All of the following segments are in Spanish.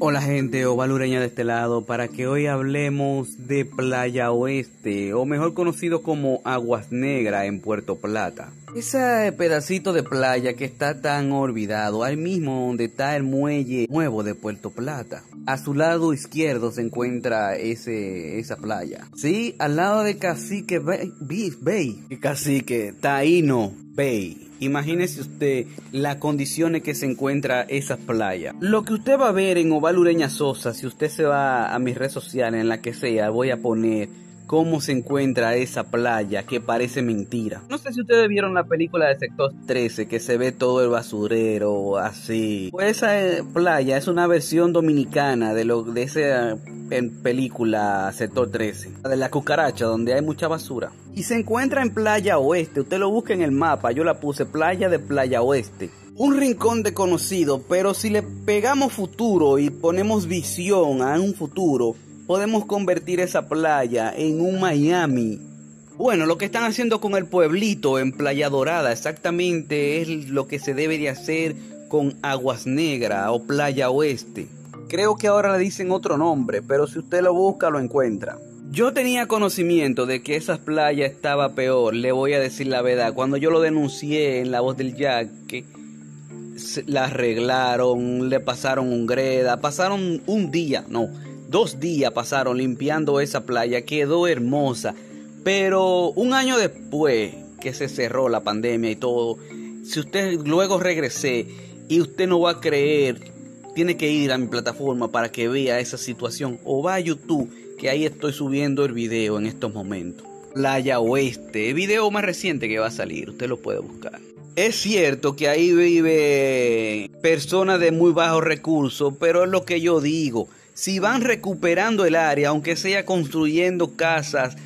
Hola gente ovalureña de este lado para que hoy hablemos de Playa Oeste o mejor conocido como Aguas Negras en Puerto Plata. Ese pedacito de playa que está tan olvidado, ahí mismo donde está el muelle nuevo de Puerto Plata. A su lado izquierdo se encuentra ese, esa playa. Sí, al lado de Cacique Bay, Bay Cacique Taíno Bay. Imagínese usted las condiciones que se encuentra esas playas. Lo que usted va a ver en Oval Ureña Sosa, si usted se va a mis redes sociales, en la que sea, voy a poner cómo se encuentra esa playa que parece mentira. No sé si ustedes vieron la película de Sector 13 que se ve todo el basurero así. Pues esa eh, playa es una versión dominicana de lo de esa película Sector 13, de la cucaracha donde hay mucha basura. Y se encuentra en Playa Oeste, usted lo busca en el mapa, yo la puse Playa de Playa Oeste. Un rincón desconocido, pero si le pegamos futuro y ponemos visión a un futuro, podemos convertir esa playa en un Miami. Bueno, lo que están haciendo con el pueblito en Playa Dorada exactamente es lo que se debe de hacer con Aguas Negras o Playa Oeste. Creo que ahora le dicen otro nombre, pero si usted lo busca lo encuentra. Yo tenía conocimiento de que esa playa estaba peor, le voy a decir la verdad. Cuando yo lo denuncié en la voz del Jack, la arreglaron, le pasaron un greda, pasaron un día, no, Dos días pasaron limpiando esa playa, quedó hermosa. Pero un año después que se cerró la pandemia y todo, si usted luego regresé y usted no va a creer, tiene que ir a mi plataforma para que vea esa situación o va a YouTube, que ahí estoy subiendo el video en estos momentos. Playa Oeste, el video más reciente que va a salir, usted lo puede buscar. Es cierto que ahí vive personas de muy bajos recursos, pero es lo que yo digo si van recuperando el área, aunque sea construyendo casas,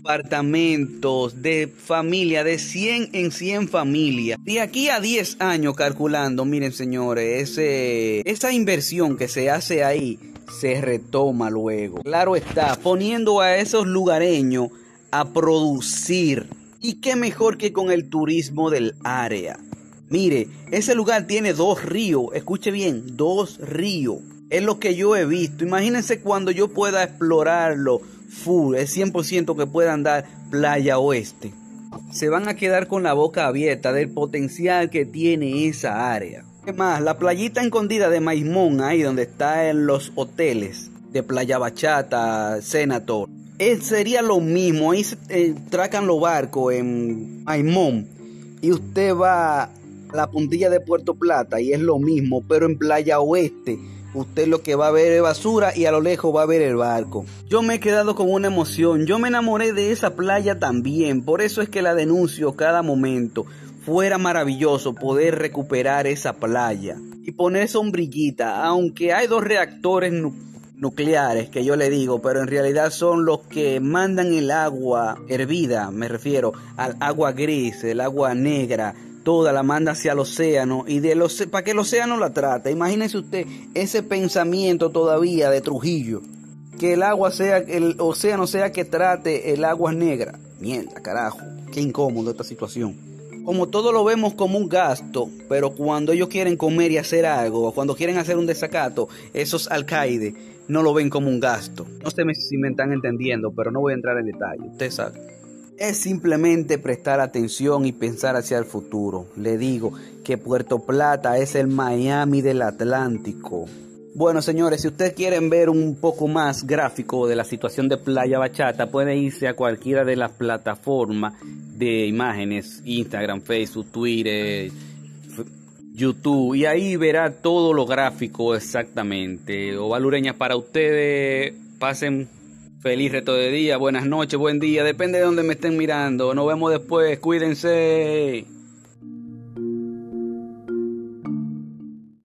apartamentos de familia, de 100 en 100 familias, de aquí a 10 años calculando, miren señores, ese, esa inversión que se hace ahí se retoma luego. Claro está, poniendo a esos lugareños a producir. Y qué mejor que con el turismo del área. Mire, ese lugar tiene dos ríos, escuche bien, dos ríos es lo que yo he visto. Imagínense cuando yo pueda explorarlo full, es 100% que pueda andar playa oeste. Se van a quedar con la boca abierta del potencial que tiene esa área. más, la playita escondida de Maimón, ahí donde están los hoteles de Playa Bachata, Senator, es, sería lo mismo. Ahí se, eh, tracan los barcos en Maimón y usted va a la puntilla de Puerto Plata y es lo mismo, pero en Playa Oeste usted lo que va a ver es basura y a lo lejos va a ver el barco. Yo me he quedado con una emoción, yo me enamoré de esa playa también, por eso es que la denuncio cada momento. Fuera maravilloso poder recuperar esa playa y poner sombrillita, aunque hay dos reactores nucleares que yo le digo, pero en realidad son los que mandan el agua hervida, me refiero al agua gris, el agua negra, toda la manda hacia el océano y de los, para que el océano la trate. Imagínese usted ese pensamiento todavía de Trujillo, que el agua sea, el océano sea que trate el agua negra. Mierda, carajo, qué incómodo esta situación. Como todo lo vemos como un gasto, pero cuando ellos quieren comer y hacer algo, cuando quieren hacer un desacato, esos alcaides no lo ven como un gasto. No sé si me están entendiendo, pero no voy a entrar en detalle. Usted sabe es simplemente prestar atención y pensar hacia el futuro. Le digo que Puerto Plata es el Miami del Atlántico. Bueno, señores, si ustedes quieren ver un poco más gráfico de la situación de Playa Bachata, pueden irse a cualquiera de las plataformas de imágenes, Instagram, Facebook, Twitter, YouTube, y ahí verá todo lo gráfico exactamente. Ovalureña para ustedes, pasen Feliz resto de día, buenas noches, buen día, depende de donde me estén mirando. Nos vemos después, cuídense.